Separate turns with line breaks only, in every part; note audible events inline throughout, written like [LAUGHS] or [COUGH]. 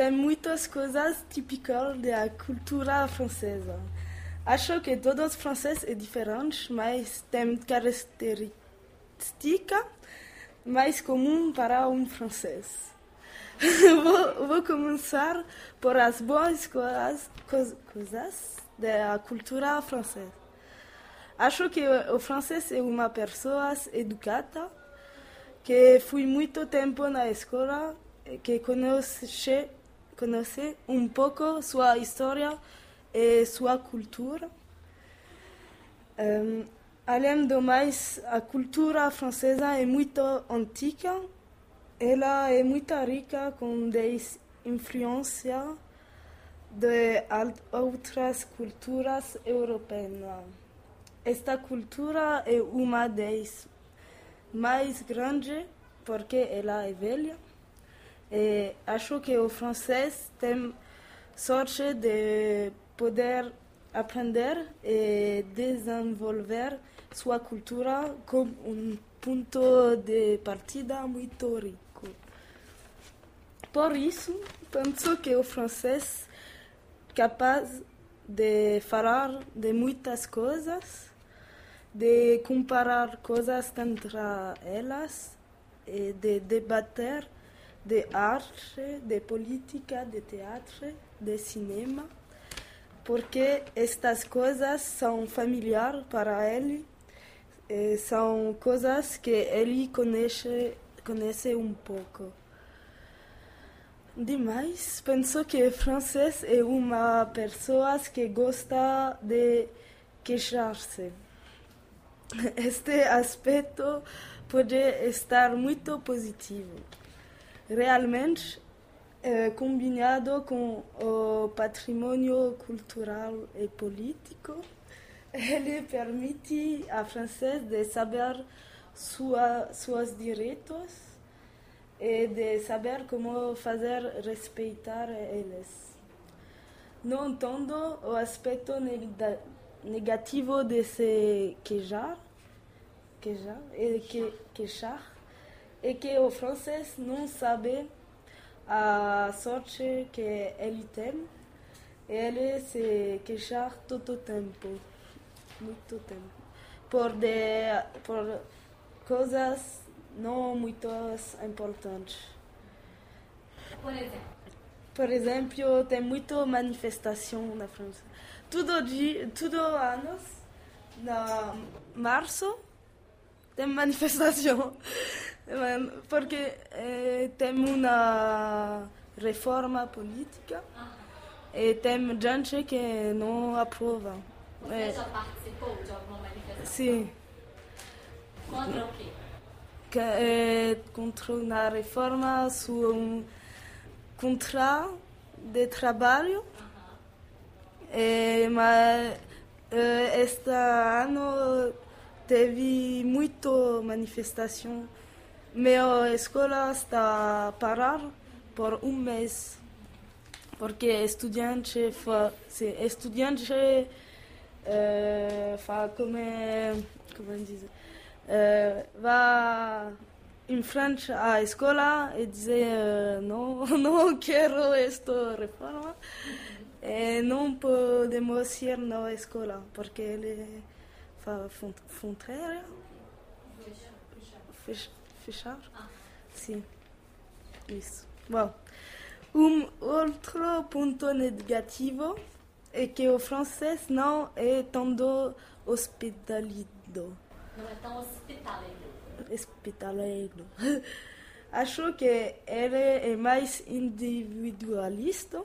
tem muitas coisas típicas da cultura francesa. Acho que todos os franceses são diferentes, mas tem características mais comuns para um francês. [LAUGHS] vou, vou, começar por as boas coisas, coisas da cultura francesa. Acho que o francês é uma pessoa educada, que foi muito tempo na escola, que conhece, conhece um pouco sua história e sua cultura. Um, além do mais, a cultura francesa é muito antiga. Ela é muito rica com influências de outras culturas europeias. Esta cultura é uma das mais grandes porque ela é velha. E acho que o francês tem sorte de poder aprender e desenvolver sua cultura como um ponto de partida muito rico. Por isso, penso que o francês é capaz de falar de muitas coisas, de comparar coisas entre elas, e de debater de arte, de política, de teatro, de cinema, porque estas coisas são familiares para ele, são coisas que ele conhece, conhece um pouco. Demais, penso que francês é uma pessoa que gosta de queixar-se. Este aspecto pode estar muito positivo realmente é, combinado com o patrimônio cultural e político, [LAUGHS] ele permite a francês de saber sua, seus direitos e de saber como fazer respeitar eles. No entanto, o aspecto negativo de se queixar, queixar, que, queixar é que o francês não sabe a sorte que ele tem. Ele se queixar todo o tempo, muito tempo, por, de, por coisas não muito importantes.
Por exemplo?
Por exemplo, tem muita manifestação na França. Todo dia, todo anos, na março, tem manifestação. Porque eh, tem uma reforma política e tem gente que não aprova.
Você é, já participou de alguma manifestação?
Sim.
Contra o quê?
Que é contra a reforma sobre um contrato de trabalho. É, mas este ano teve muita manifestação minha escola está parada por um mês, porque estudante fa, se estudante uh, fa como como dizer uh, vai em frente à escola e dizer uh, não [LAUGHS] não quero esta reforma. E não podemos ir na escola porque ele fa fronteira fechar fechar? Ah. Sim. Isso. Bom, um outro ponto negativo é que o francês não é tão hospitalido.
Não é tão hospitaleiro.
Hospitaleiro. [LAUGHS] Acho que ele é mais individualista.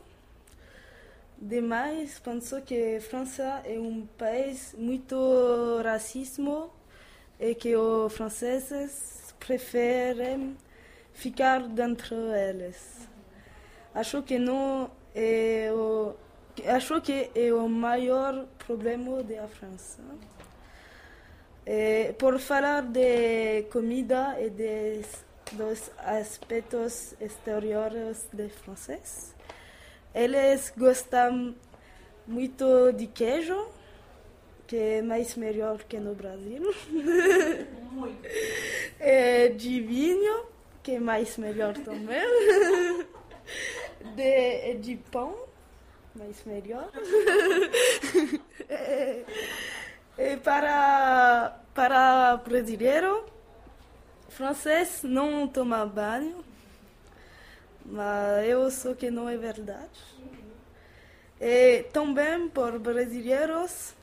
Demais, penso que a França é um país muito racismo e que os franceses preferem ficar dentro deles. Acho que não é o acho que é o maior problema da França. É, por falar de comida e de, dos aspectos exteriores de francês, eles gostam muito de queijo, que é mais melhor que no Brasil.
Muito. [LAUGHS]
É, de vinho, que é mais melhor também. [LAUGHS] de, de pão, mas melhor. [LAUGHS] é, é para, para brasileiro, francês não toma banho, mas eu sei que não é verdade. E também por brasileiros,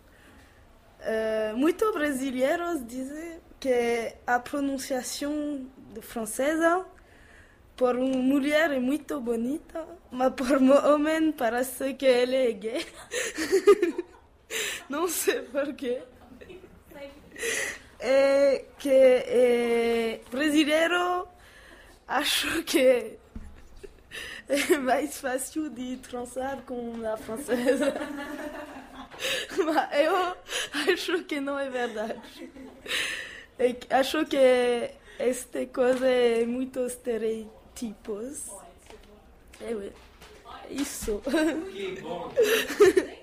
é, muitos brasileiros dizem que a pronunciação francesa por uma mulher é muito bonita, mas por um homem parece que ele é gay. [LAUGHS] Não sei porquê. É que é, brasileiro acho que é mais fácil de transar com a francesa. [LAUGHS] Mas [LAUGHS] eu acho que não é verdade. É, acho que esta coisa é muito estereotipos. É isso.
Que bom. [LAUGHS]